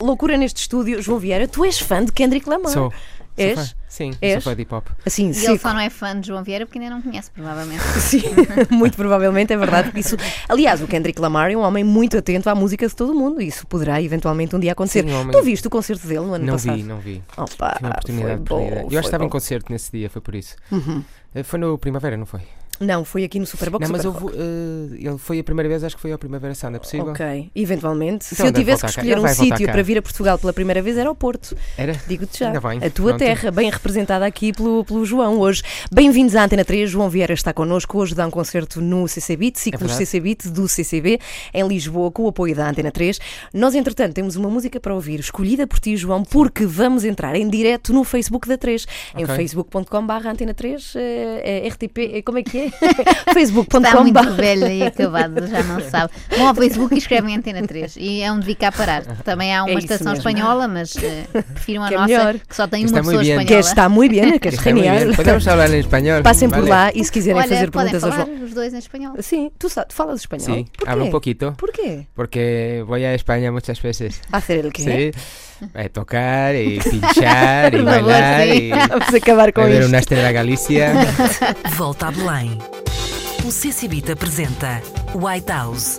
Loucura neste estúdio, João Vieira, tu és fã de Kendrick Lamar? Sou. És? Sou fã. Sim, És? sou fã de hip hop. Assim, E ele só não é fã de João Vieira porque ainda não conhece, provavelmente. Sim, muito provavelmente é verdade. Isso, aliás, o Kendrick Lamar é um homem muito atento à música de todo o mundo. Isso poderá eventualmente um dia acontecer. Sim, um homem- Tu viste o concerto dele no ano Não passado? vi, não vi. Opa, Tive uma oportunidade foi bom, Eu acho que estava em concerto nesse dia, foi por isso. Uhum. Eh, Foi no Primavera, não foi? Não, foi aqui no Superbox. não, mas Super houve, eh, ele foi a primeira vez, acho que foi ao Primavera Sound, é possível? Ok, eventualmente. Se Então eu deve tivesse que cá. escolher Ele um sítio cá. para vir a Portugal pela primeira vez era o Porto. Era? Digo-te já. Bem, A tua pronto. terra, bem representada aqui pelo, pelo João hoje. Bem-vindos à Antena 3. João Vieira está connosco. Hoje dá um concerto no CC Beat, ciclo verdade. CC Beat do CCB, em Lisboa, com o apoio da Antena 3. Nós, entretanto, temos uma música para ouvir, escolhida por ti, João, porque vamos entrar em direto no Facebook da 3, em Ok. facebook.com.br Antena 3, eh, é RTP, eh, como é que é? Está facebook.com.br muito velha e acabada, já não sabe. Vão ao Facebook e escrevem Antena 3 e é onde vi cá parar. Também há uma É estação mesmo. espanhola, mas eh, prefiro a Que é nossa, melhor. que só tem Está uma pessoa bien. Que espanhola. está muito bem, que é Está genial. Podemos hablar en español. Passem por Vale. lá e se quiserem Olha, fazer perguntas ao falar João. Os dois em espanhol. Sim, tu falas espanhol? Sí, Porquê? hablo un poquito. Porquê? Porque voy a España muchas veces. Hacer el quê? Sí. A tocar y pinchar y Por favor, bailar sí. y Vamos acabar com beber isto. una estrella Galicia. Volta a Belém. O CCBIT apresenta White House.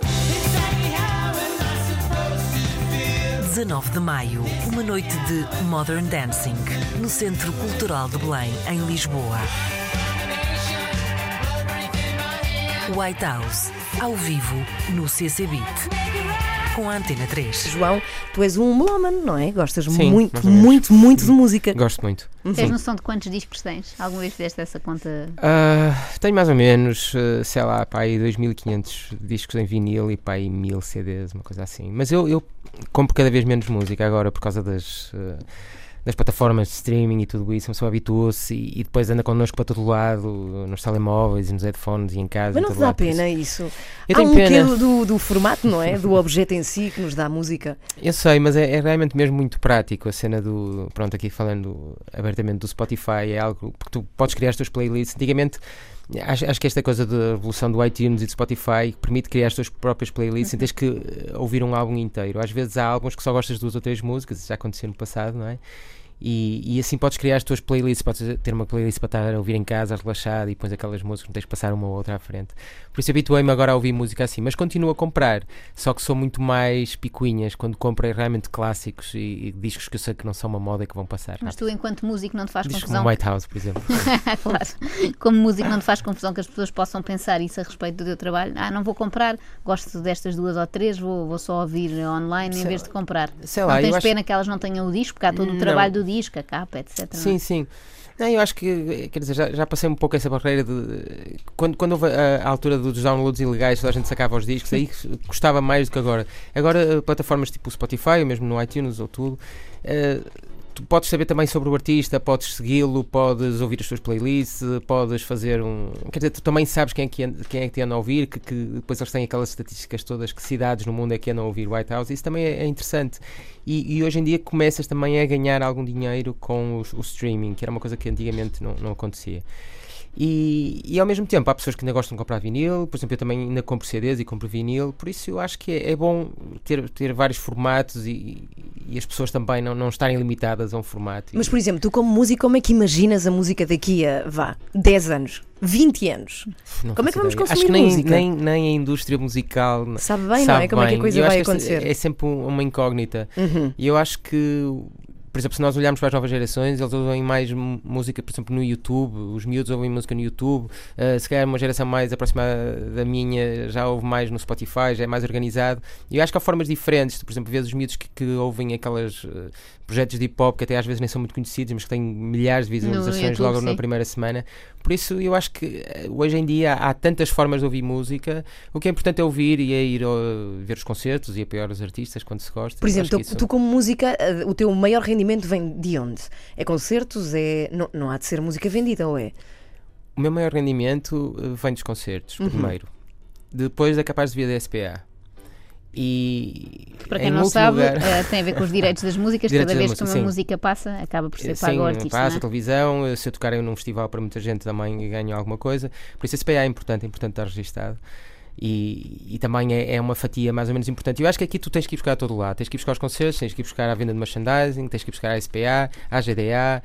19 de maio, uma noite de Modern Dancing no Centro Cultural de Belém, em Lisboa. White House, ao vivo no CCBIT. Com a Antena 3. João, tu és um melómano, não é? Gostas Sim, muito, muito, muito de música. Gosto muito. Tens noção de quantos discos tens? Alguma vez fizeste essa conta? Ah, tenho mais ou menos, eh, sei lá, pá, aí 2500 discos em vinil e pá, aí 1000 CDs, uma coisa assim. Mas eu, eu compro cada vez menos música agora por causa das, eh, das plataformas de streaming e tudo isso. Uma pessoa habitua-se e, e depois anda connosco para todo lado, nos telemóveis e nos headphones e em casa. Mas não te dá lado, pena isso? Eu Há tenho um pena. do, do, formato, não é? Do objeto em si que nos dá a música. Eu sei, mas é, é realmente mesmo muito prático a cena do. Pronto, aqui falando abertamente do Spotify, é algo. Porque tu podes criar as tuas playlists. Antigamente, acho, acho que esta coisa da revolução do iTunes e do Spotify permite criar as tuas próprias playlists sem teres que eh, ouvir um álbum inteiro. Às vezes há álbuns que só gostas de duas ou três músicas, isso já aconteceu no passado, não é? E, e assim podes criar as tuas playlists, podes ter uma playlist para estar a ouvir em casa, relaxado, e pões aquelas músicas, não tens de passar uma ou outra à frente. Por isso habituei-me agora a ouvir música assim, mas continuo a comprar, só que sou muito mais picuinhas quando compro realmente clássicos e, e discos que eu sei que não são uma moda e que vão passar. Mas tu, enquanto músico, não te faz Discos confusão? como White House, por exemplo. claro. Como músico, não te faz confusão que as pessoas possam pensar isso a respeito do teu trabalho? Ah, não vou comprar, gosto destas duas ou três, vou, vou só ouvir online em Sei vez de comprar. sei não lá, eu tens acho- pena que elas não tenham o disco, porque há todo o Não. trabalho do disco, a capa, etc. não é? Sim, sim. Não, eu acho que, quer dizer, já, já passei um pouco essa barreira de. Quando, quando houve a, a altura dos downloads ilegais, toda a gente sacava os discos, aí custava mais do que agora. Agora, plataformas tipo o Spotify, ou mesmo no iTunes ou tudo, eh, tu podes saber também sobre o artista, podes segui-lo, podes ouvir as suas playlists, podes fazer um. Quer dizer, tu também sabes quem é que, quem é que te anda a ouvir, que, que depois eles têm aquelas estatísticas todas, que cidades no mundo é que andam a ouvir White House, isso também é, é interessante. E, e hoje em dia começas também a ganhar algum dinheiro com o streaming, que era uma coisa que antigamente não, não acontecia. E, e ao mesmo tempo há pessoas que ainda gostam de comprar vinil, por exemplo, eu também ainda compro CDs e compro vinil, por isso eu acho que é, é bom ter, ter vários formatos e, e as pessoas também não, não estarem limitadas a um formato. Mas, por exemplo, tu como músico, como é que imaginas a música daqui a, vá, 10 anos, 20 anos? Não como é que vamos ideia. consumir Acho que nem, música? Nem, nem a indústria musical Sabe bem, não sabe é? Como é que a bem. coisa Eu vai acontecer? É sempre um- uma incógnita. Uhum. E eu acho que, por exemplo, se nós olharmos para as novas gerações, eles ouvem mais música, por exemplo, no YouTube, os miúdos ouvem música no YouTube, uh, se calhar uma geração mais aproximada da minha já ouve mais no Spotify, já é mais organizado. E eu acho que há formas diferentes, por exemplo, vês os miúdos que, que ouvem aquelas uh, projetos de hip hop que até às vezes nem são muito conhecidos, mas que têm milhares de visualizações YouTube, logo na sim. primeira semana. Por isso, eu acho que eh, hoje em dia há tantas formas de ouvir música, o que é importante é ouvir e é ir uh, ver os concertos e apoiar os artistas quando se gosta. Por exemplo, tu, isso- tu como música, eh, o teu maior rendimento vem de onde? É concertos? É... Não, não há de ser música vendida, ou é? O meu maior rendimento uh, vem dos concertos, Uhum. primeiro. Depois é capaz de vir da SPA. E. Para em quem não sabe, lugar- eh, tem a ver com os direitos das músicas. Direitos Cada da vez que uma música, sim. música passa, acaba por ser Sim, pago ao artista. passa não a é? televisão, eh, se eu tocar num festival para muita gente também ganho alguma coisa. Por isso a SPA é importante, é importante estar registado. E, e também é, é uma fatia mais ou menos importante. Eu acho que aqui tu tens que ir buscar a todo lado. Tens que ir buscar os concertos, tens que ir buscar a venda de merchandising, tens que ir buscar a SPA, a GDA.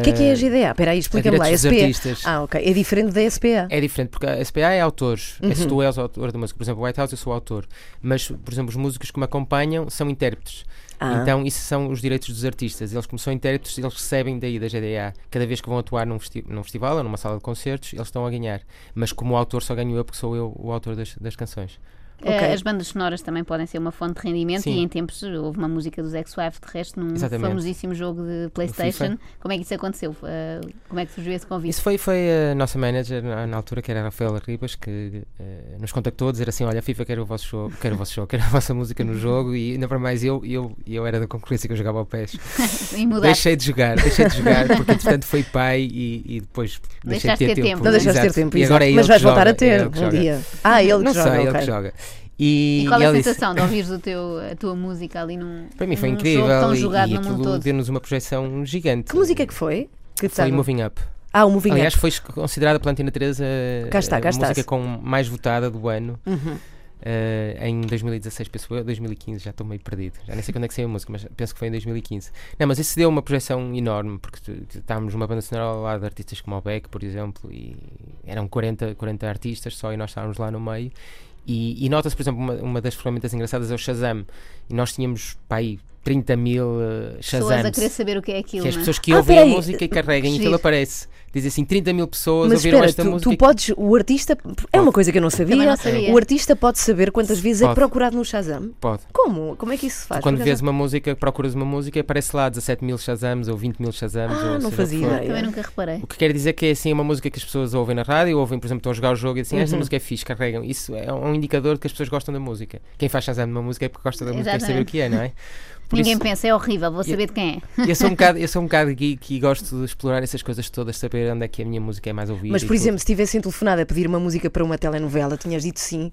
O que é que é a GDA? Espera aí, explica-me lá. dos SPA. artistas. Ah, ok. É diferente da SPA. É diferente, porque a SPA é autores. É se tu és autor da música. Por exemplo, White House eu sou autor. Mas, por exemplo, os músicos que me acompanham são intérpretes. Ah. Então, isso são os direitos dos artistas. Eles, como são intérpretes, eles recebem daí da GDA. Cada vez que vão atuar num, festi num festival ou numa sala de concertos, eles estão a ganhar. Mas como autor só ganho eu, porque sou eu o autor das, das canções. Eh, Ok. As bandas sonoras também podem ser uma fonte de rendimento Sim. e em tempos houve uma música dos Ex-Wife de resto num Exatamente. famosíssimo jogo de Playstation. Como é que isso aconteceu? Eh, como é que surgiu esse convite? Isso foi, foi a nossa manager na, na altura, que era a Rafaela Ribas, que eh, nos contactou a dizer assim: Olha, a FIFA quer o vosso show, quer o vosso show, quer a vossa música no jogo. E ainda para mais eu, eu, eu era da concorrência que eu jogava ao PES. Mudaste. Deixei de jogar, deixei de jogar, porque entretanto foi pai e, e depois deixei de Deixaste ter ter tempo. tempo, Não deixaste ter Exato. tempo, E agora é Mas ele vais que voltar joga, a ter é ele que um joga. dia. Ah, ele que Não joga, sei, ele ok. que joga. E, E qual e é a disse- sensação de ouvires o teu, a tua música ali num, Para mim foi num incrível jogo tão e, jogado e aquilo deu-nos uma projeção gigante. Que música é que foi? Que Foi Moving Up. Ah, o Moving Aliás, Up. foi considerada pela Antena 3 a, Cá está, cá a música com mais votada do ano. Uhum. eh, em 2016, penso eu, 2015, já estou meio perdido. Já nem sei quando é que saiu a música, mas penso que foi em 2015. Não, mas isso deu uma projeção enorme, porque estávamos numa banda sonora ao lado de artistas como o Beck, por exemplo, e eram 40, 40 artistas só e nós estávamos lá no meio. E, e nota-se, por exemplo, uma, uma das ferramentas engraçadas é o Shazam. E nós tínhamos, pá, aí 30 mil uh, Pessoas a Shazams. querer saber o que é aquilo, Que as é? pessoas que Ah, ouvem a música e carregam e Giro. aquilo aparece. Diz assim, 30 mil pessoas Mas ouviram espera, esta tu, música. tu e- podes, o artista, é uma coisa que eu não sabia, não sabia. o artista pode saber quantas vezes é Pode. procurado no Shazam? Pode. Como? Como é que isso se faz? Tu, quando vês uma música, procuras uma música, aparece lá 17 mil Shazams ou 20 mil Shazams. Ah, ou não seja o que fazia. Também nunca reparei. O que quer dizer que é assim uma música que as pessoas ouvem na rádio, ouvem, por exemplo, estão a jogar o jogo e dizem, Uhum. esta música é fixe, carregam. Isso é um indicador de que as pessoas gostam da música. Quem faz Shazam numa música é porque gosta da música e saber o que é, não é? Por Ninguém isso, pensa, é horrível, vou saber de quem é. eu sou um bocado, eu sou um bocado geek e gosto de explorar essas coisas todas, saber onde é que a minha música é mais ouvida. Mas, por tudo. exemplo, se tivessem telefonado a pedir uma música para uma telenovela, tinhas dito sim.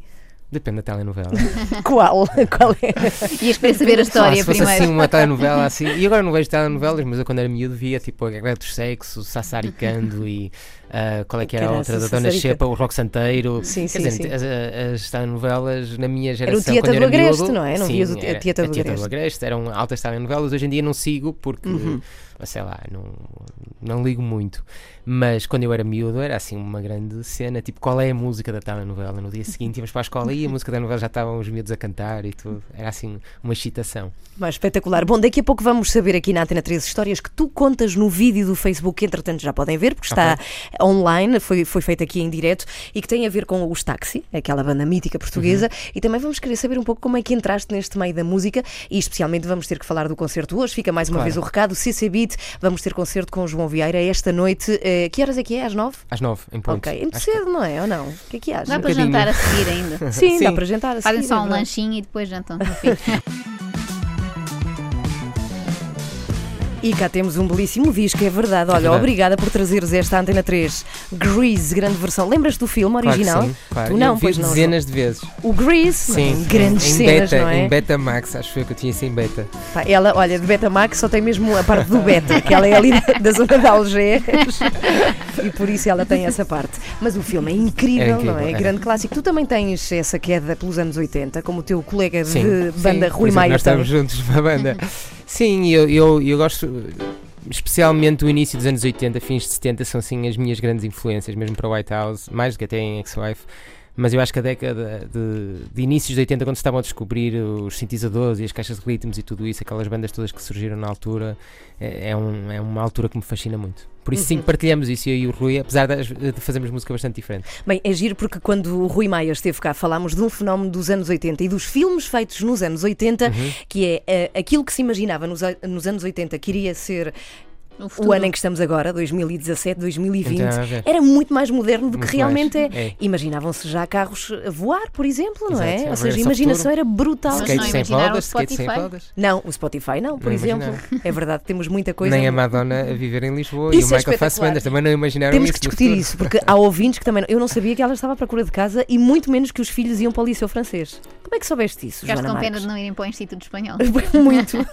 Depende da telenovela. Qual? Qual é? Ias querer saber a Ah, história se fosse primeiro. assim uma telenovela assim. E agora não vejo telenovelas, mas eu quando era miúdo via tipo a Guerra do Sexo, Sassaricando e ah, qual é que era a outra? Da Dona. Xepa, o Rock Santeiro. Sim, Quer sim, dizer, sim. As, as telenovelas na minha Era geração. o Tieta do era Agreste, miúdo, não é? Não sim, vias o Ti- era Tieta a do Tieta Agreste. Agreste. Eram altas telenovelas. Hoje em dia não sigo porque, Uhum. Sei lá, não, não ligo muito. Mas quando eu era miúdo era assim uma grande cena. Tipo, qual é a música da telenovela? No dia seguinte íamos para a escola e a música da novela já estavam os miúdos a cantar e tudo. Era assim uma excitação. Mas espetacular. Bom, daqui a pouco vamos saber aqui na Antena 3 histórias que tu contas no vídeo do Facebook, que entretanto já podem ver, porque está online, foi, foi feito aqui em direto e que tem a ver com os Taxi, aquela banda mítica portuguesa. Uhum. E também vamos querer saber um pouco como é que entraste neste meio da música e especialmente vamos ter que falar do concerto hoje. Fica mais uma Claro. vez o recado: CC Beat, vamos ter concerto com o João Vieira esta noite. Eh, que horas é que é? Às nove? Às nove, em ponto. Ok, muito Acho que- cedo, não é? Ou não? O que é que achas? Dá para bocadinho. jantar a seguir ainda. Sim, dá Sim. para jantar a Fazem seguir, só é um lanchinho e depois jantam no fim. E cá temos um belíssimo disco, é verdade. Olha, verdade. obrigada por trazeres esta Antena 3 Grease, grande versão. Lembras do filme Claro que original? sim, claro. Tu não, eu vi pois não. dezenas de vezes. O Grease, Sim, grandes em cenas, beta, não é? em beta max, acho eu que eu tinha isso em beta. Pá, ela, olha, de Betamax só tem mesmo a parte do beta, que ela é ali da, da zona de Algés e por isso ela tem essa parte. Mas o filme é incrível, É incrível, não é? é. Grande clássico. Tu também tens essa queda pelos anos 80, como o teu colega Sim, de banda sim, Rui é que Maia Nós estamos juntos numa banda. Sim, eu, eu, eu gosto, especialmente o início dos anos 80, fins de 70, são assim as minhas grandes influências, mesmo para White House, mais do que até em Ex-Wife. Mas eu acho que a década de, de inícios de 80, quando se estavam a descobrir os sintetizadores e as caixas de ritmos e tudo isso, aquelas bandas todas que surgiram na altura, é, é, um- é uma altura que me fascina muito. Por isso, sim, Uhum. partilhamos isso, eu e o Rui, apesar de, fazermos música bastante diferente. Bem, é giro porque quando o Rui Maia esteve cá falámos de um fenómeno dos anos 80 e dos filmes feitos nos anos 80, Uhum. que é eh, aquilo que se imaginava nos, nos anos 80 que iria ser o ano em que estamos agora, 2017, 2020, Não tem nada a ver. era muito mais moderno do que Muito realmente mais. é. É. Imaginavam-se já carros a voar, por exemplo, não Exato, é? é Ou seja, a imaginação era brutal. Mas Skate não sem imaginaram rodas, skate sem Spotify? rodas. Não, o Spotify não, por Não exemplo. imaginava. É verdade, temos muita coisa. Nem a Madonna a viver em Lisboa Isso e é o Michael espetacular. Fassbender também não imaginaram Temos que discutir isso, porque há ouvintes que também. não- Eu não sabia que ela estava à procura de casa e muito menos que os filhos iam para o Liceu Francês. Como é que soubeste isso? Ficaste com pena de não irem para o Instituto Espanhol. Muito. Não,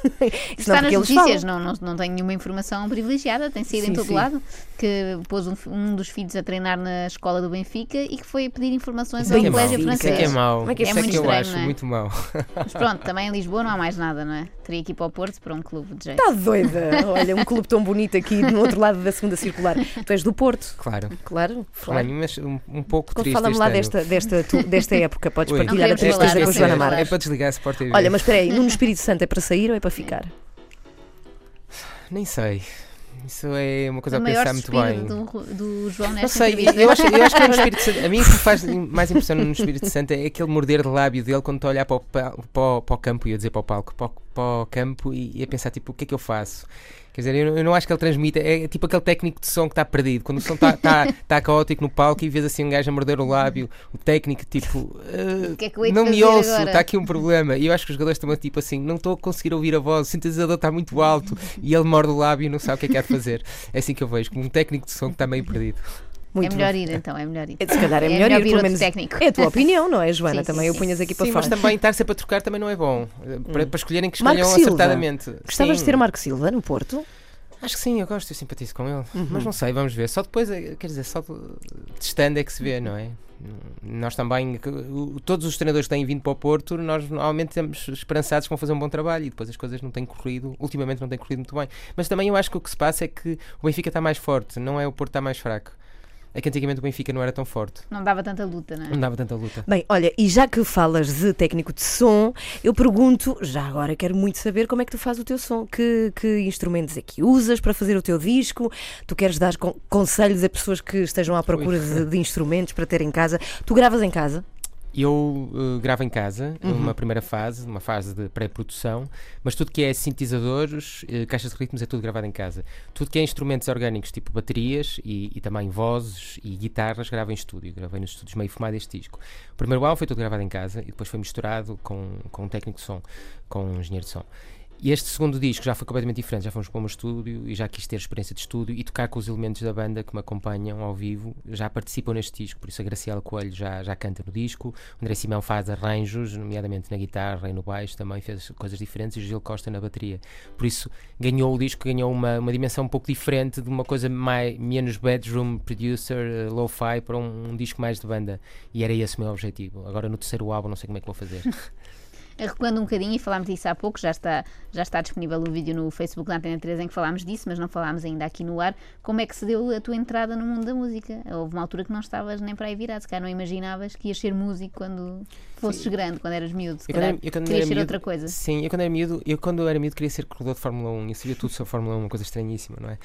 Está nas notícias, não, não, não tenho nenhuma informação privilegiada, tem saído Sim, em todo sim. lado, que pôs um, um dos filhos a treinar na escola do Benfica e que foi pedir informações ao é colégio Isso é francês. que é mau. É que é Isso é muito que eu estranho, acho não é? muito mau. Mas pronto, também em Lisboa não há mais nada, não é? Teria que ir para o Porto para um clube de jeito. Está doida. Olha, um clube tão bonito aqui no outro lado da segunda circular. Tu és do Porto, Claro. claro. Claro, claro. mas um, um pouco Então triste Fala-me este lá ano. desta, desta, tu- desta época, podes Ui, partilhar a falar com a Joana é- Marques. É para desligar a Sport TV. Olha, mas espera aí, no Espírito Santo é para sair ou é para ficar? Nem sei. Isso é uma coisa a pensar muito bem. do, do João Não nesta sei, entrevista. eu acho, eu acho que no Espírito Santo, a mim o que faz mais impressão no Espírito Santo é aquele morder de lábio dele quando está a olhar para o, pa- para para o campo, ia dizer para o palco, para o, para o campo e, e a pensar tipo, o que é que eu faço? Quer dizer, eu, não- eu não acho que ele transmita, é tipo aquele técnico de som que está perdido, quando o som está está- está caótico no palco e vês assim um gajo a morder o lábio, o técnico tipo, "Ah, O que é que de não me ouço, agora?" está aqui um problema. E eu acho que os jogadores estão tipo assim, não estou a conseguir ouvir a voz, o sintetizador está muito alto e ele morde o lábio e não sabe o que é que há de fazer. É assim que eu vejo, como um técnico de som que está meio perdido. Muito é melhor bom. ir então, é melhor ir. É, Se calhar é, É melhor, melhor ir, pelo menos. técnico. É a tua opinião, não é, Joana? Sim, Também sim, o sim. punhas aqui para Sim, mas fora. também estar sempre a trocar também não é bom. Eh, Para, para escolherem que Marco escolham Silva. acertadamente. Gostavas Sim. de ter Marco Silva no Porto? Acho que sim, eu gosto, eu simpatizo com ele. Uhum. Mas não sei, vamos ver. Só depois, eh, quer dizer, só de- testando é que se vê, não é? Nós também, todos os treinadores que têm vindo para o Porto, nós normalmente estamos esperançados que vão fazer um bom trabalho e depois as coisas não têm corrido, ultimamente não têm corrido muito bem. Mas também eu acho que o que se passa é que o Benfica está mais forte, não é o Porto está mais fraco. É que antigamente o Benfica não era tão forte, Não dava tanta luta, não é? não dava tanta luta. Bem, olha, e já que falas de técnico de som, eu pergunto, já agora quero muito saber como é que tu fazes o teu som, que, que instrumentos é que usas para fazer o teu disco, tu queres dar con- conselhos a pessoas que estejam à procura de, de instrumentos para ter em casa, tu gravas em casa? Eu eh, gravo em casa, Uhum. uma primeira fase, uma fase de pré-produção, mas tudo que é sintetizadores, eh, caixas de ritmos, é tudo gravado em casa. Tudo que é instrumentos orgânicos, tipo baterias e, e também vozes e guitarras, gravo em estúdio. Gravei nos estúdios meio fumado este disco. O primeiro álbum foi tudo gravado em casa e depois foi misturado com, com um técnico de som, com um engenheiro de som. E este segundo disco já foi completamente diferente, já fomos para meu estúdio e já quis ter experiência de estúdio e tocar com os elementos da banda que me acompanham ao vivo, já participam neste disco, por isso a Graciela Coelho já, já canta no disco, o André Simão faz arranjos, nomeadamente na guitarra e no baixo, também fez coisas diferentes e o Gil Costa na bateria. Por isso ganhou o disco, ganhou uma, uma dimensão um pouco diferente de uma coisa mais, menos bedroom producer, eh, lo-fi, para um, um disco mais de banda. E era esse o meu objetivo. Agora no terceiro álbum não sei como é que vou fazer. Recuando um bocadinho, e falámos disso há pouco, já está, já está disponível o vídeo no Facebook da Antena 3 em que falámos disso, mas não falámos ainda aqui no ar. Como é que se deu a tua entrada no mundo da música? Houve uma altura que não estavas nem para aí virado, se calhar não imaginavas que ias ser músico quando fosses grande, quando eras miúdo. Se Eu quando calhar era- eu quando querias era ser miúdo- outra coisa. Sim, eu quando era miúdo, eu quando era miúdo queria ser corredor de Fórmula 1 e sabia tudo sobre Fórmula 1, uma coisa estranhíssima, não é?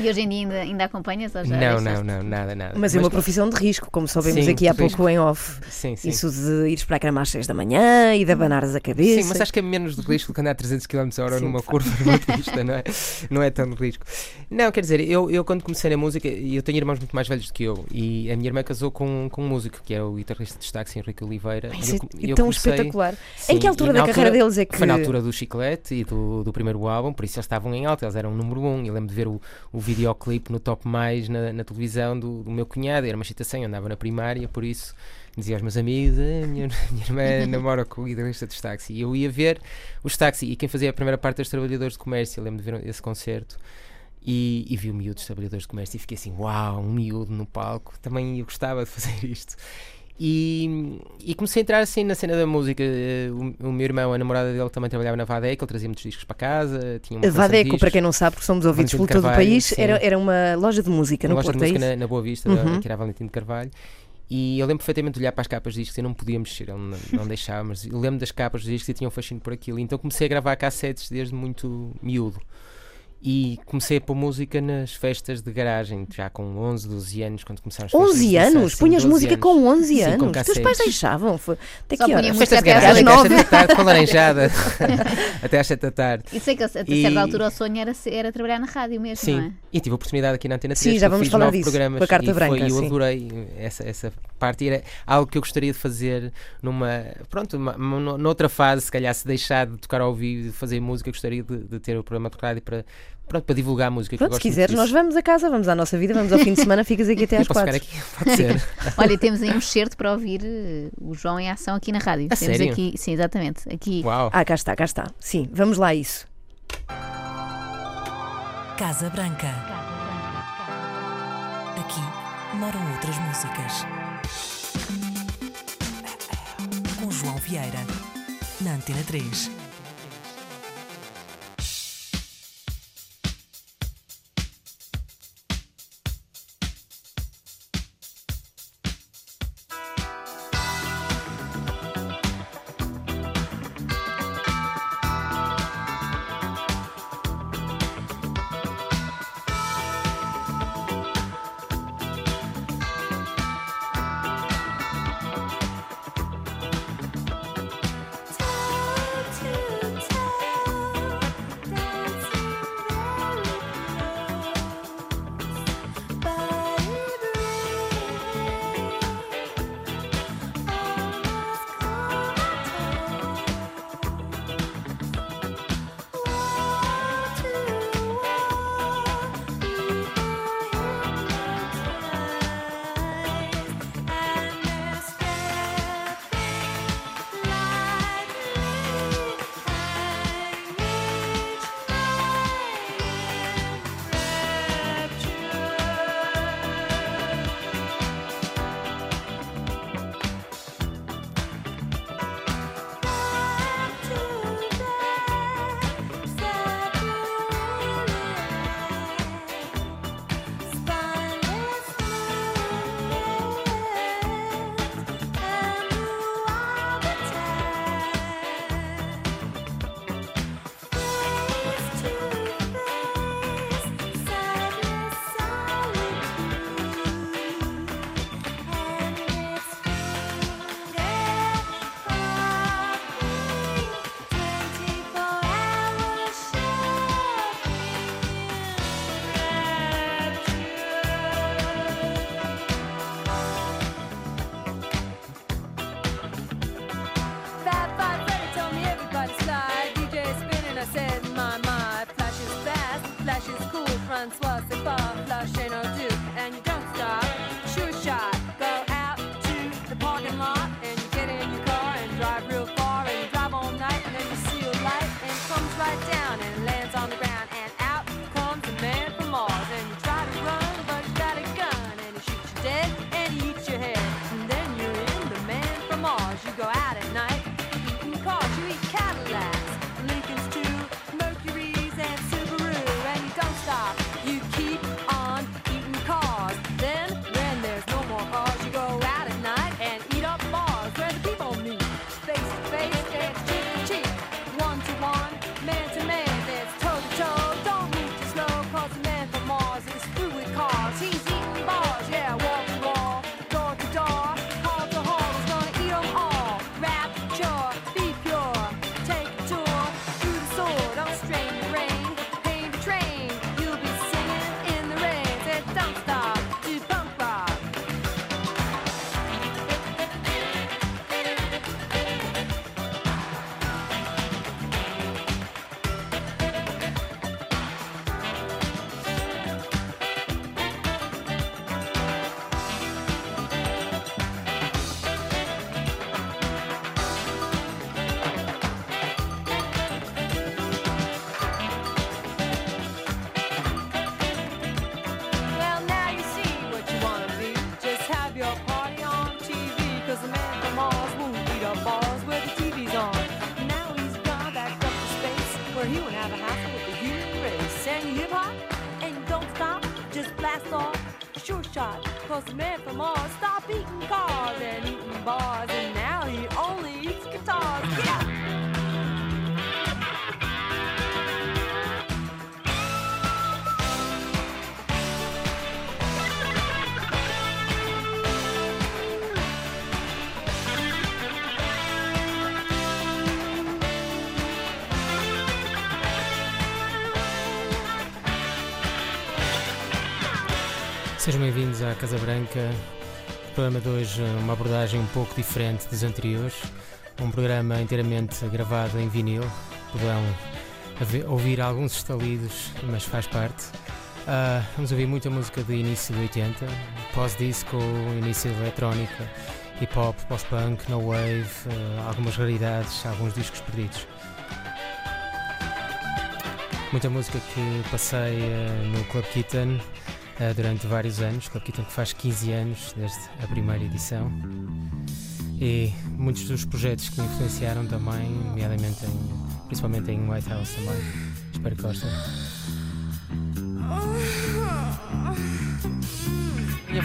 E hoje em dia ainda, ainda acompanhas? Ou já Não, não, não, nada, nada. Mas é uma profissão de risco, como soubemos Sim, aqui há de risco. pouco em off. Sim, sim. Isso de ires para a cama às 6 da manhã e de abanares a cabeça. Sim, mas acho que é menos de risco do que andar a 300 km a hora Sim, numa curva numa pista, não é? Não é tão de risco. Não, quer dizer, eu, eu quando comecei na música, e eu tenho irmãos muito mais velhos do que eu, e a minha irmã casou com, com um músico, que é o guitarrista de destaque, Henrique Oliveira. E isso eu é eu tão comecei- espetacular. Sim, em que altura da na carreira deles é que. Foi na altura do Chiclete e do, do primeiro álbum, por isso eles estavam em alta, eles eram o número um. Eu lembro de ver o, o videoclipe no Top Mais na, na televisão do, do meu cunhado, era uma excitação, eu andava na primária, por isso dizia aos meus amigos: "Ah, minha, minha irmã namora com o guitarrista de táxi. E eu ia ver os táxi e quem fazia a primeira parte dos trabalhadores de comércio, eu lembro de ver esse concerto. E, e vi o miúdo dos trabalhadores de comércio e fiquei assim, uau, um miúdo no palco, também eu gostava de fazer isto. E, e comecei a entrar assim na cena da música. Eh, O, o meu irmão, a namorada dele, também trabalhava na Vadeco, ele trazia muitos discos para casa. Tinha uma de Vadeco, para quem não sabe, porque somos ouvidos por de todo o país, sim. era, era uma loja de música uma no loja de Porto, é música isso? na, na Boa Vista, Uhum. da, que era Valentim de Carvalho. E eu lembro perfeitamente de olhar para as capas de discos, eu não podia mexer, não, não deixava, mas eu lembro das capas dos discos e tinha um fascínio por aquilo. Então comecei a gravar cassetes desde muito miúdo. E comecei a pôr música nas festas de garagem, já com 11, 12 anos, quando as festas 11 de anos? sucesso, sim, Punhas 12 música anos. com 11 Sim, com anos? Os teus pais deixavam? Foi... Até Só que música Festas de até às garagem, até às nove. 7 da tarde, com laranjada, até às 7 da tarde. E sei que a, a certa E- altura o sonho era, era trabalhar na rádio mesmo, não é? Sim, e tive a oportunidade aqui na Antena 3. Sim, já eu vamos falar disso, programas com a Carta e foi- Branca, eu sim. adorei essa, essa parte. Era algo que eu gostaria de fazer numa. Pronto, uma, noutra fase, se calhar, se deixar de tocar ao vivo e de fazer música, gostaria de, de ter o programa de rádio para, pronto, para divulgar a música. Pronto, se quiseres, nós vamos a casa, vamos à nossa vida, vamos ao fim de semana, ficas aqui até às quatro. Aqui, pode ser. Olha, temos aí um certo para ouvir eh, o João em ação aqui na rádio. A temos sério? aqui, sim, exatamente. Aqui. Uau. Ah, cá está, cá está. Sim, vamos lá a isso. Casa Branca. Aqui moram outras músicas. Com João Vieira, na Antena 3. at night. you can cause you eat cattle? was. Sejam bem-vindos à Casa Branca. O programa de hoje é uma abordagem um pouco diferente dos anteriores. Um programa inteiramente gravado em vinil. Poderão ouvir alguns estalidos, mas faz parte. Uh, vamos ouvir muita música do início de 80, pós-disco, início eletrónica, hip-hop, pós-punk, no wave, uh, algumas raridades, alguns discos perdidos. Muita música que passei uh, no Club Kitten eh, durante vários anos. Club Kitten que faz 15 anos desde a primeira edição. E muitos dos projetos que me influenciaram também, nomeadamente em- principalmente em White House também. Espero que gostem.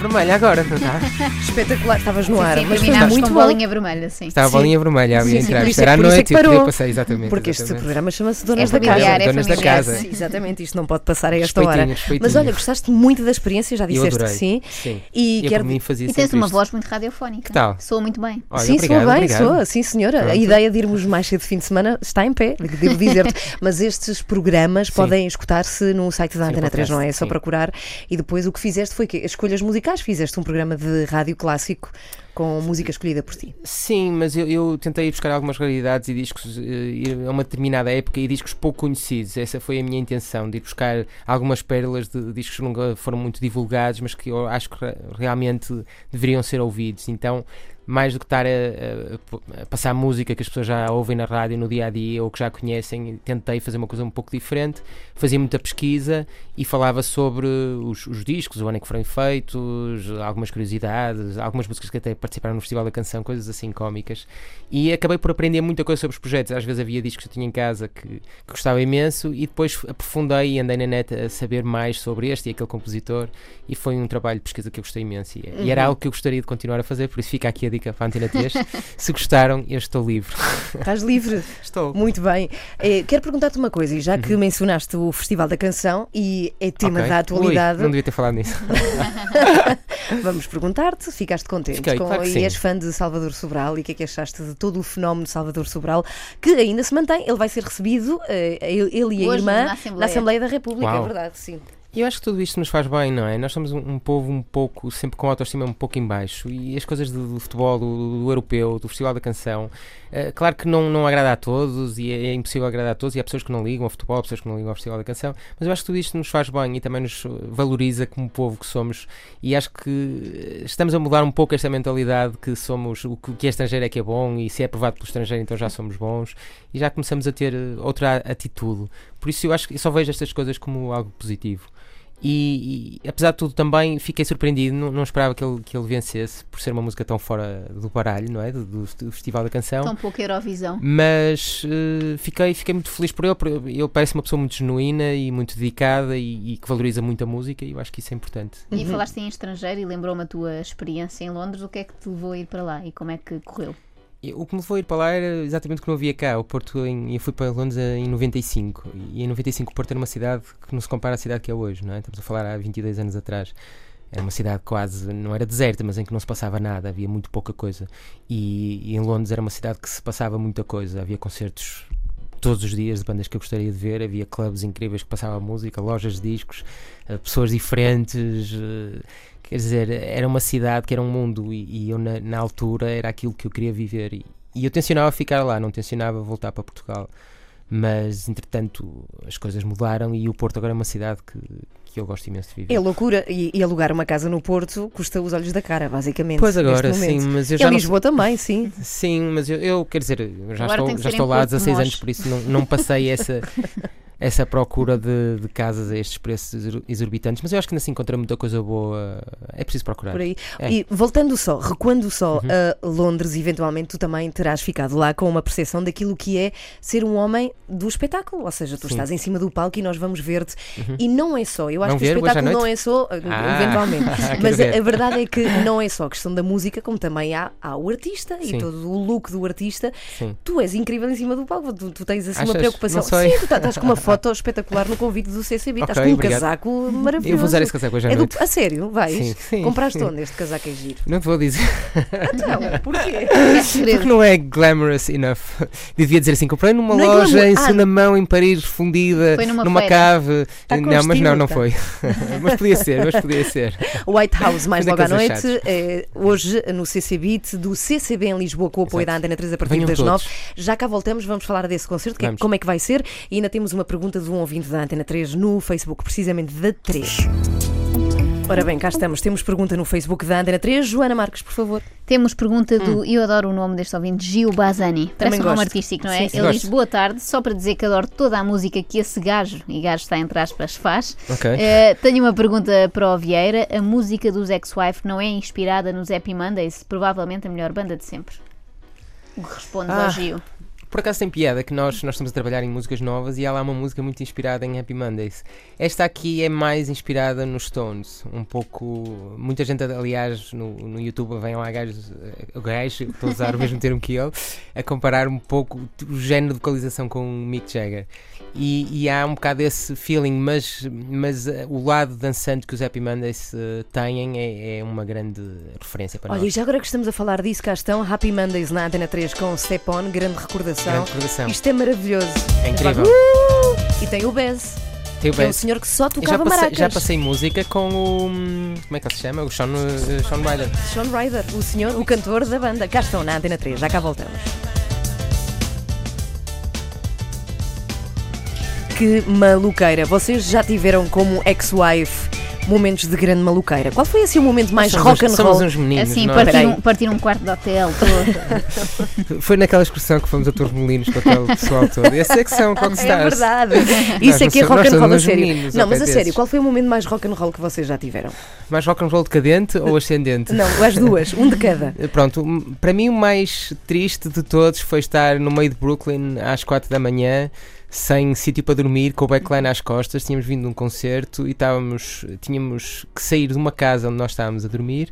Vermelha agora, não está? Espetacular, estavas no Sim, ar, sim, mas foi muito com bom. bolinha vermelha, sim. Estava a Sim. bolinha vermelha, Sim, sim, entrar. Era é- à é noite e eu podia passar, exatamente. Porque este programa chama-se Donas É da Casa. é Donas da casa. sim. Exatamente, isto não pode passar a esta hora. Mas olha, gostaste muito da experiência, já disseste que sim. Sim. E E quero por mim fazia E tens uma isto. voz muito radiofónica. Que tal? Soa muito bem. Olha, sim, obrigado, soa bem, obrigado. soa, sim senhora. A ideia de irmos mais cedo de fim de semana está em pé, devo dizer-te. Mas estes programas Sim. podem escutar-se no site da Antena 3, não é? É só procurar. E depois o que fizeste foi que escolhas musicais, fizeste um programa de rádio clássico com música escolhida por ti. Sim, mas eu, eu tentei ir buscar algumas raridades e discos ir a uma determinada época e discos pouco conhecidos. Essa foi a minha intenção, de ir buscar algumas pérolas de discos que nunca foram muito divulgados, mas que eu acho que re- realmente deveriam ser ouvidos. Então, mais do que estar a, a- a passar música que as pessoas já ouvem na rádio no dia a dia ou que já conhecem, tentei fazer uma coisa um pouco diferente. Fazia muita pesquisa e falava sobre os, os discos, o ano em que foram feitos, algumas curiosidades, algumas músicas que até participaram no Festival da Canção, coisas assim cómicas. E acabei por aprender muita coisa sobre os projetos. Às vezes havia discos que eu tinha em casa que, que gostava imenso e depois aprofundei e andei na net a saber mais sobre este e aquele compositor. E foi um trabalho de pesquisa que eu gostei imenso. E, e era algo que eu gostaria de continuar a fazer, por isso fica aqui a dica para a Antena 3. Se gostaram, eu estou livre. Estás livre. Estou. Muito bem. Eh, quero perguntar-te uma coisa, e já que mencionaste o Festival da Canção e é tema Uhum. Ok. da atualidade, Ui, não devia ter falado nisso. vamos perguntar-te, ficaste contente Fiquei, com, claro e sim. és fã de Salvador Sobral e o que é que achaste de todo o fenómeno de Salvador Sobral, que ainda se mantém, ele vai ser recebido, eh, ele e a Hoje, irmã, na Assembleia. Assembleia da República, é Uau. verdade, sim. E eu acho que tudo isto nos faz bem, não é? Nós somos um, um povo um pouco, sempre com autoestima um pouco em baixo e as coisas do, do futebol, do, do europeu, do Festival da Canção, eh, claro que não, não agrada a todos e é, é impossível agradar a todos e há pessoas que não ligam ao futebol, há pessoas que não ligam ao Festival da Canção, mas eu acho que tudo isto nos faz bem e também nos valoriza como povo que somos e acho que eh, estamos a mudar um pouco esta mentalidade que somos, o que é estrangeiro é que é bom e se é aprovado pelo estrangeiro então já somos bons e já começamos a ter eh, outra atitude. Por isso eu acho que eu só vejo estas coisas como algo positivo. E, e, apesar de tudo também fiquei surpreendido, não, não esperava que ele, que ele vencesse por ser uma música tão fora do baralho, não é? Do, do- do Festival da Canção. Tão pouco Eurovisão. Mas eh, fiquei, fiquei muito feliz por ele, porque ele parece uma pessoa muito genuína e muito dedicada e, e que valoriza muito a música e eu acho que isso é importante. E falaste em estrangeiro e lembrou-me a tua experiência em Londres. O que é que te levou a ir para lá e como é que correu? O que me levou a ir para lá era exatamente o que não havia cá. O Porto, em, eu fui para Londres em 95 e em 95 o Porto era uma cidade que não se compara à cidade que é hoje, não é? Estamos a falar há 22 anos atrás. Era uma cidade quase, não era deserta, mas em que não se passava nada, havia muito pouca coisa. E, e em Londres era uma cidade que se passava muita coisa, havia concertos todos os dias de bandas que eu gostaria de ver, havia clubes incríveis que passavam música, lojas de discos, eh, pessoas diferentes. Quer dizer, era uma cidade que era um mundo e, e eu na, na altura era aquilo que eu queria viver e, e eu tencionava ficar lá, não tencionava voltar para Portugal. Mas entretanto as coisas mudaram e o Porto agora é uma cidade que, que eu gosto imenso de viver. É loucura, e, e alugar uma casa no Porto custa os olhos da cara, basicamente. Pois agora, sim, mas eu Em já não Lisboa também, sim. Sim, mas eu, eu quer dizer, eu já Agora estou, já estou em lá há Porto 16 Mós. anos, por isso não, não passei essa, essa procura de, de casas a estes preços exor- exorbitantes, mas eu acho que ainda se encontra muita coisa boa. É preciso procurar. Por aí. É. E voltando só, recuando só Uhum. a Londres, eventualmente tu também terás ficado lá com uma percepção daquilo que é ser um homem do espetáculo. Ou seja, tu Sim. Uhum. estás em cima do palco e nós vamos ver-te. E não é só, eu acho que o espetáculo não é só, Ah, eventualmente. Mas a, a verdade é que não é só a questão da música, como também há, há o artista e Sim. todo o look do artista. Sim. Tu és incrível em cima do palco, tu, tu tens assim uma Achas? preocupação. Não sei. Sim, tu tá- estás com uma foto espetacular no convite do CCB, estás com um obrigado. casaco maravilhoso. Eu vou usar esse casaco hoje à É do- noite. A sério, vais? Sim, sim, Compraste sim. onde este casaco é giro? Não te vou dizer, Não, porquê? É porque não é glamorous enough. Devia dizer assim: comprei numa Não é loja glamour. em Ah. segunda mão em Paris, fundida, numa feira. cave. Tá não, mas não, não foi. mas podia ser, mas podia ser. White House, mais é logo à noite, é, hoje no CC Beat, do CCB em Lisboa, com o apoio Exato. da Antena 3 a partir Venham das todos. 9. Já cá voltamos, vamos falar desse concerto, que é- como é que vai ser, e ainda temos uma pergunta de um ouvinte da Antena 3 no Facebook, precisamente da 3. Ora bem, cá estamos. Temos pergunta no Facebook da Antena 3. Joana Marques, por favor. Temos pergunta do, eu adoro o nome deste ouvinte, Gil Bazani. Parece um nome artístico, não é? Sim, sim. Ele diz Gosto. boa tarde, só para dizer que adoro toda a música que esse gajo, e gajo está entre aspas, faz. Ok. Eh, tenho uma pergunta para o Vieira. A música dos Ex-Wife não é inspirada nos Happy Mondays? Provavelmente a melhor banda de sempre. O que respondes Ah. ao Gil? Por acaso tem piada que nós, nós estamos a trabalhar em músicas novas e há lá uma música muito inspirada em Happy Mondays. Esta aqui é mais inspirada nos Stones, um pouco. Muita gente, aliás, no, no YouTube vem lá gajos, eh, gajo, estou a usar o mesmo termo que ele, a comparar um pouco o género de vocalização com o Mick Jagger. E, e há um bocado esse feeling, mas, mas eh, o lado dançante que os Happy Mondays eh, têm é, é uma grande referência para Olha, e nós. já agora que estamos a falar disso, cá estão Happy Mondays na Antena 3 com Step On, grande recordação. Grande recordação. Isto é maravilhoso. É incrível. Uh! E tem o Bez, Tem o é o Bass. senhor que só Eu já tocava passei, maracas. já passei música com o. hum, Como é que ele se chama? O Sean, uh, Sean Ryder. Sean Ryder, o senhor, o cantor da banda. Cá estão na Antena 3, já cá voltamos. Que maluqueira. Vocês já tiveram como ex-wife momentos de grande maluqueira. Qual foi assim o momento mais Somos rock and Somos roll? uns meninos. Assim, não é? partir um, partir um quarto de hotel todo. Foi naquela excursão que fomos a Torremolinos com aquele pessoal todo. Esse é que são É rockstars. verdade. Isso é que é somos- rock and roll a somos sério. meninos Não, mas a sério, qual foi o momento mais rock and roll que vocês já tiveram? Mais rock and roll decadente ou ascendente? Não, as duas, um de cada. Pronto, para mim o mais triste de todos foi estar no meio de Brooklyn às 4 da manhã, sem sítio para dormir, com o backline às costas. Tínhamos vindo de um concerto e estávamos, tínhamos que sair de uma casa onde nós estávamos a dormir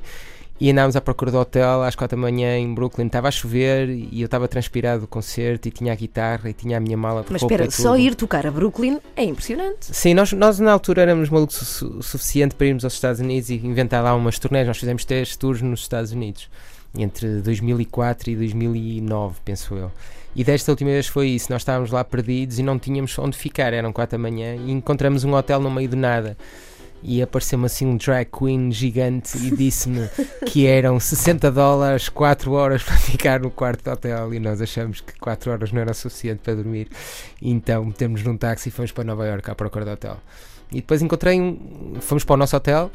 e andámos à procura do hotel às 4 da manhã em Brooklyn. Estava a chover e eu estava transpirado do concerto e tinha a guitarra e tinha a minha mala de Mas espera, só ir tocar a Brooklyn é impressionante. Sim, nós, nós na altura éramos malucos o su- suficiente para irmos aos Estados Unidos e inventar lá umas turnés. Nós fizemos três tours nos Estados Unidos entre 2004 e 2009, penso eu. E desta última vez foi isso. Nós estávamos lá perdidos e não tínhamos onde ficar. Eram 4 da manhã e encontramos um hotel no meio do nada. E apareceu-me assim um drag queen gigante e disse-me que eram 60 dólares, 4 horas para ficar no quarto do hotel. E nós achamos que 4 horas não era suficiente para dormir. Então metemos num táxi e fomos para Nova Iorque à procura do hotel. E depois encontrei um. Fomos para o nosso hotel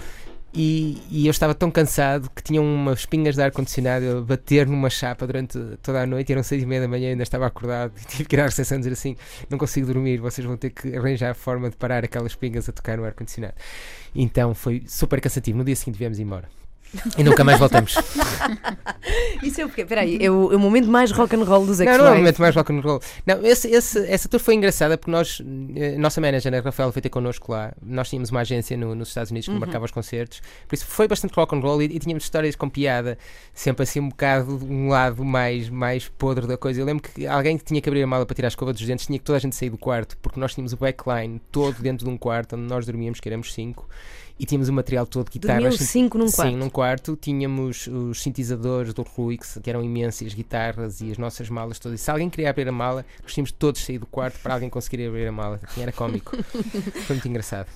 e, e eu estava tão cansado que tinha umas pingas de ar-condicionado a bater numa chapa durante toda a noite. Eram seis e meia da manhã, ainda estava acordado e tive que ir à recepção dizer assim: não consigo dormir, vocês vão ter que arranjar a forma de parar aquelas pingas a tocar no ar-condicionado. Então foi super cansativo. No dia seguinte viemos embora. E nunca mais voltamos. Isso é o quê? Peraí, é o, é o momento mais rock and roll dos Não, não é o momento mais rock and roll. Não, esse, esse, essa tour foi engraçada porque nós, eh, a nossa manager, a Rafaela, foi ter connosco lá. Nós tínhamos uma agência no- nos Estados Unidos que marcava os concertos, por isso foi bastante rock and roll e, e tínhamos histórias com piada, sempre assim um bocado um lado mais, mais podre da coisa. Eu lembro que alguém que tinha que abrir a mala para tirar a escova dos dentes tinha que toda a gente sair do quarto, porque nós tínhamos o backline todo dentro de um quarto onde nós dormíamos, que éramos cinco. E tínhamos o material todo, guitarras. Cinco num Sim, quarto. num quarto tínhamos os sintetizadores do Rui, que, eram imensos, as guitarras e as nossas malas todas. E se alguém queria abrir a mala, nós tínhamos todos sair do quarto para alguém conseguir abrir a mala. Assim, Era cómico. Foi muito engraçado.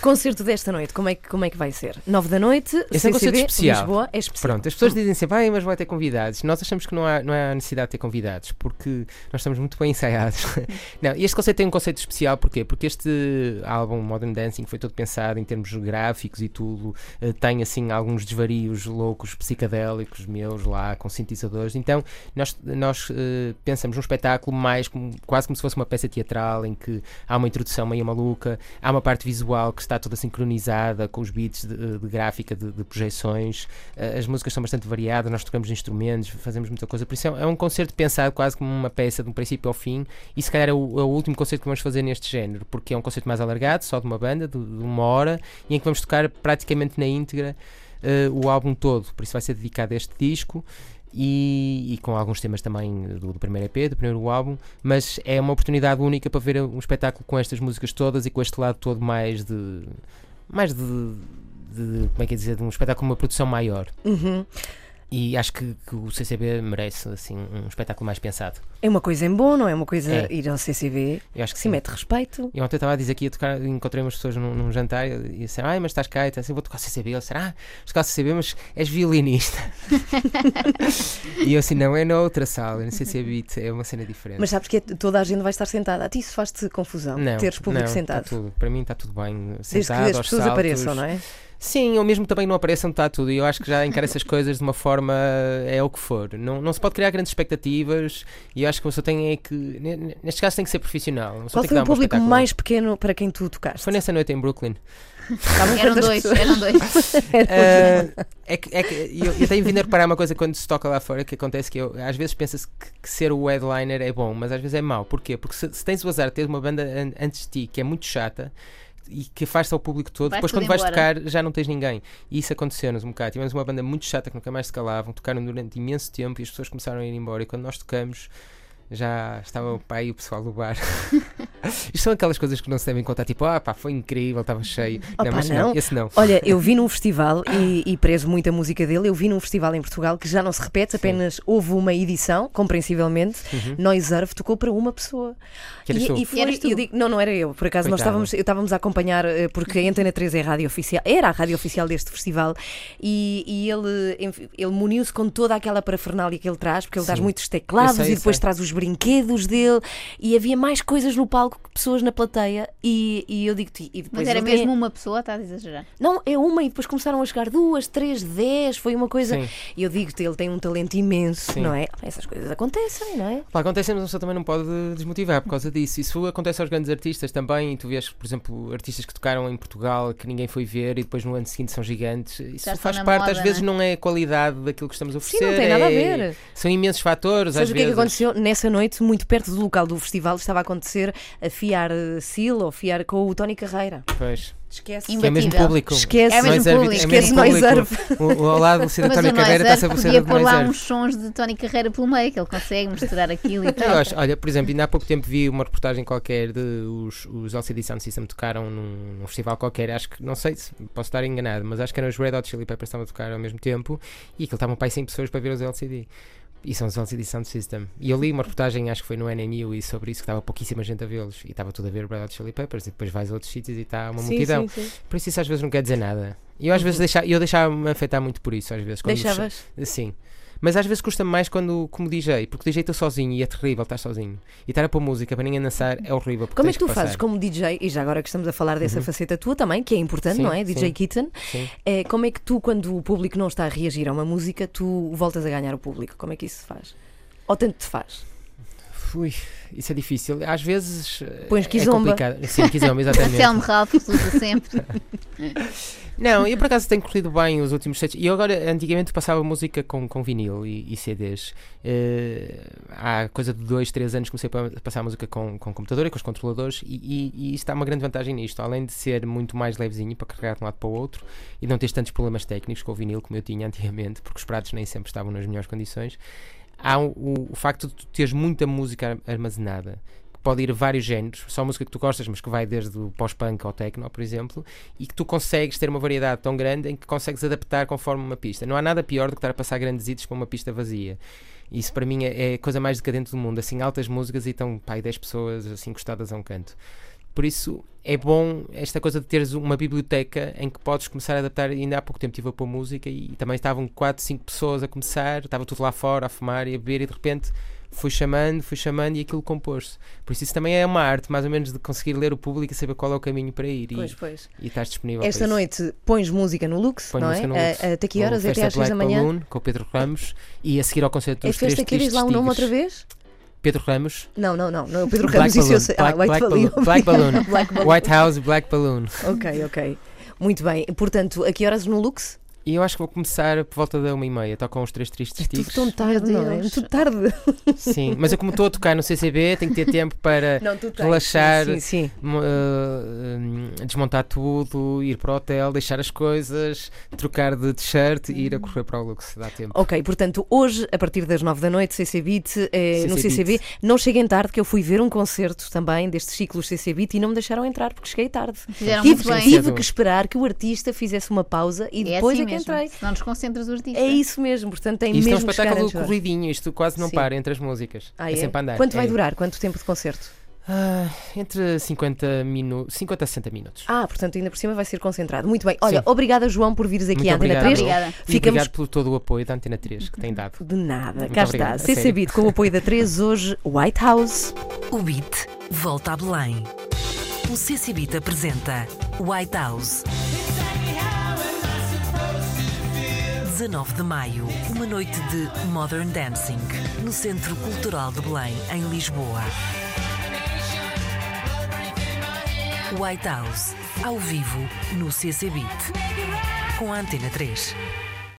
Concerto desta noite, como é, que, como é que vai ser? Nove da noite, Esse é um concerto especial. Lisboa, é especial. Pronto, as pessoas dizem sempre, ah, mas vai ter convidados. Nós achamos que não há, não há necessidade de ter convidados, porque nós estamos muito bem ensaiados. não, e este conceito tem um conceito especial, porquê? Porque este álbum Modern Dancing foi todo pensado em termos gráficos e tudo. eh, tem assim alguns desvarios loucos, psicadélicos meus lá, com sintetizadores. Então, nós, nós eh, pensamos num espetáculo mais como, quase como se fosse uma peça teatral em que há uma introdução meio maluca, há uma parte visual que está toda sincronizada com os beats de, de gráfica de, de projeções. Eh, As músicas são bastante variadas, nós tocamos instrumentos, fazemos muita coisa. Por isso é é um concerto pensado quase como uma peça de um princípio ao fim. E se calhar é o, é o último concerto que vamos fazer neste género, porque é um concerto mais alargado, só de uma banda, de, de uma hora, e em que vamos tocar praticamente na íntegra eh, o álbum todo. Por isso vai ser dedicado a este disco. E, e com alguns temas também do, do primeiro EP, do primeiro álbum, mas é uma oportunidade única para ver um espetáculo com estas músicas todas e com este lado todo mais de. mais de. de como é que é dizer? De um espetáculo com uma produção maior. Uhum. E acho que, que o CCB merece assim, um espetáculo mais pensado. É uma coisa em bom, não é uma coisa É. ir ao CCB. Eu acho que Se sim. mete respeito. E ontem estava a dizer que ia tocar, encontrei umas pessoas num, num jantar e disseram, ai, mas estás cá, e então, assim, vou tocar CCB. Ele disse, ah, vou tocar CCB, mas és violinista. e eu assim, não, é noutra sala, no CCB, é uma cena diferente. Mas sabes que é- toda a gente vai estar sentada. A ti isso faz-te confusão, não, teres público não, sentado. Tá tudo, para mim está tudo bem. Desde que Sentado, as pessoas saltos. apareçam, não é? Sim, ou mesmo também não apareçam está tudo. E eu acho que já encara essas coisas de uma forma é o que for. Não, não se pode criar grandes expectativas e eu acho que a pessoa tem é que. ne- Neste caso tem que ser profissional. Qual foi o um público espetáculo. mais pequeno para quem tu tocaste? Foi nessa noite em Brooklyn. Eram dois, eram dois. Ah, é que, é que eu, eu tenho vindo a reparar uma coisa quando se toca lá fora que acontece que eu, às vezes pensa-se que, que ser o headliner é bom, mas às vezes é mau. Porquê? Porque se, se tens o azar de ter uma banda an- antes de ti que é muito chata e que afasta o público todo, Vai depois quando vais embora. tocar já não tens ninguém. E isso aconteceu-nos um bocado. Tivemos uma banda muito chata que nunca mais se calavam, tocaram durante imenso tempo e as pessoas começaram a ir embora. E quando nós tocamos. Já estava o pai e o pessoal do bar. Isto são aquelas coisas que não se devem contar, tipo, ah pá, foi incrível, estava cheio. Opa, mas não. esse não. Olha, eu vi num festival e, e prezo muito a música dele. Eu vi num festival em Portugal que já não se repete, apenas houve uma edição, compreensivelmente. Noise Earth tocou para uma pessoa. Uhum. Que eras e, tu. e foi, Eras tu. eu digo, não, não era eu. Por acaso nós Coitada. estávamos, eu estávamos a acompanhar, eh, porque a Antena 3 é a rádio oficial, era a rádio oficial deste festival, e, e ele, ele muniu-se com toda aquela parafernália que ele traz, porque ele traz Sim. muitos teclados sei, e depois sei. traz os brinquedos dele, e havia mais coisas no palco que pessoas na plateia, e, e eu digo-te, e depois Mas era tem- mesmo uma pessoa, estás a exagerar. não, é uma e depois começaram a chegar duas, três, dez, foi uma coisa. Sim. E eu digo-te, ele tem um talento imenso, Sim. não é? Essas coisas acontecem, não é? Pá, acontece, mas a pessoa também não pode desmotivar por causa disso. Isso acontece aos grandes artistas também. E tu vês, por exemplo, artistas que tocaram em Portugal que ninguém foi ver e depois no ano seguinte são gigantes. Isso Já faz parte, moda, às vezes né? não é a qualidade daquilo que estamos a Sim, oferecer. não tem nada a é- ver. São imensos fatores. Sabes o que é que aconteceu? Nessa noite, muito perto do local do festival, estava a acontecer a fiar eh, ou fiar com o Tony Carreira. Pois. Esquece. Que é mesmo público. Esquece. É mesmo público. É mesmo Esquece Noise o, ao lado do Cida Tony Carreira está-se a podia pôr lá uns sons de Tony Carreira pelo meio, que ele consegue misturar aquilo e Eu tal. acho, olha, por exemplo, ainda há pouco tempo vi uma reportagem qualquer de os, os LCD Sound System tocaram num, num festival qualquer, acho que, não sei se posso estar enganado, mas acho que eram os Red Hot Chili Peppers que estavam a tocar ao mesmo tempo e aquilo estavam para aí 100 pessoas para ver os LCD. E são os LCD Sound System. E eu li uma reportagem, acho que foi no NMU, e sobre isso que estava pouquíssima gente a vê-los. E estava tudo a ver Red Hot Chili Peppers. E depois vais a outros sítios e está uma Sim, multidão. sim, sim. Por isso isso às vezes não quer dizer nada. E eu às vezes deixa, eu deixava-me afetar muito por isso, às vezes. me Deixavas? Sim. Mas às vezes custa mais quando, como DJ, porque DJ está sozinho e é terrível estar sozinho. E estar a pôr música para ninguém dançar é horrível. Como é que tu passar. fazes como DJ, e já agora que estamos a falar dessa faceta tua também, que é importante, Sim, não é? DJ sim. Kitten, Sim. é, como é que tu, quando o público não está a reagir a uma música, tu voltas a ganhar o público? Como é que isso se faz? Ou tanto te faz? Ui, isso é difícil. Às vezes Pões é complicado. Sim, Kizomba, exatamente. Anselmo Ralph usa sempre. Não, eu por acaso tenho corrido bem os últimos sets. E eu agora, antigamente, passava música com, com vinil e, e CDs. Eh, há coisa de dois, três anos comecei a passar música com, com computador e com os controladores. E, e, e está uma grande vantagem nisto. Além de ser muito mais levezinho para carregar de um lado para o outro e não teres tantos problemas técnicos com o vinil como eu tinha antigamente, porque os pratos nem sempre estavam nas melhores condições. Há o, o, facto de tu teres muita música ar- armazenada. Pode ir a vários géneros, só música que tu gostas, mas que vai desde o pós-punk ao techno, por exemplo, e que tu consegues ter uma variedade tão grande em que consegues adaptar conforme uma pista. Não há nada pior do que estar a passar grandes hits para uma pista vazia. Isso para mim é é a coisa mais decadente do mundo. Assim, altas músicas e estão, pai, 10 pessoas assim encostadas a um canto. Por isso é bom esta coisa de teres uma biblioteca em que podes começar a adaptar. Ainda há pouco tempo estive a pôr música e também estavam 4, 5 pessoas a começar, estava tudo lá fora a fumar e a beber e de repente fui chamando, fui chamando e aquilo compôs-se. Por isso isso também é uma arte, mais ou menos, de conseguir ler o público e saber qual é o caminho para ir Pois, e, pois. e estás disponível Esta noite pões música no Lux, não é? no Lux. a- Até que horas? Até às 6 da manhã? Balloon, com o Pedro Ramos e a seguir ao concerto É dos Três festa que diz lá o nome Tigres. outra vez? Pedro Ramos, Não, não, não. Não é o Pedro Black Ramos, isso eu sei. Black- ah, White Black Balloon. Balloon, Black Balloon. Black Balloon. White House Black Balloon. Ok, ok. Muito bem. Portanto, a que horas no Lux? E eu acho que vou começar por volta da uma e meia. Tocam os Três Tristes É tudo Tigres. tão tarde, não é? Tudo tarde. Sim, mas eu como estou a tocar no CCB, tenho que ter tempo para Não. Relaxar. Sim, sim. uh, desmontar tudo, ir para o hotel, deixar as coisas, trocar de t-shirt e ir a correr para o Lux. Dá tempo. Ok, portanto, hoje, a partir das 9 da noite, CC Beat, eh, no CC CCB. Beat. Não cheguem tarde, que eu fui ver um concerto também destes ciclos CC Beat e não me deixaram entrar porque cheguei tarde. Fizeram Tive, muito bem. tive que esperar que o artista fizesse uma pausa e É depois assim é que mesmo. entrei. Senão desconcentras o artista. É isso mesmo, portanto tem Isto é um mesmo que chegar espetáculo antes da hora. corridinho, isto quase não Sim. para entre as músicas. Ah, é, é? sempre a andar. Quanto vai É. durar? Quanto tempo de concerto? Ah, entre 50 minutos, 50 a 60 minutos. Ah, portanto, ainda por cima vai ser concentrado. Muito bem. Olha, Sim. obrigada, João, por vires aqui Muito à Antena obrigado. 3. Obrigada. E Ficamos obrigado por todo o apoio da Antena 3 que tem dado. de nada. Muito Cá obrigado, está. sério. Beat com o apoio da 3, hoje White House. O Beat volta a Belém. O CCBit apresenta White House. It's like we have 19 de maio, uma noite de Modern Dancing no Centro Cultural de Belém, em Lisboa. White House, ao vivo, no CC Beat, com a Antena 3.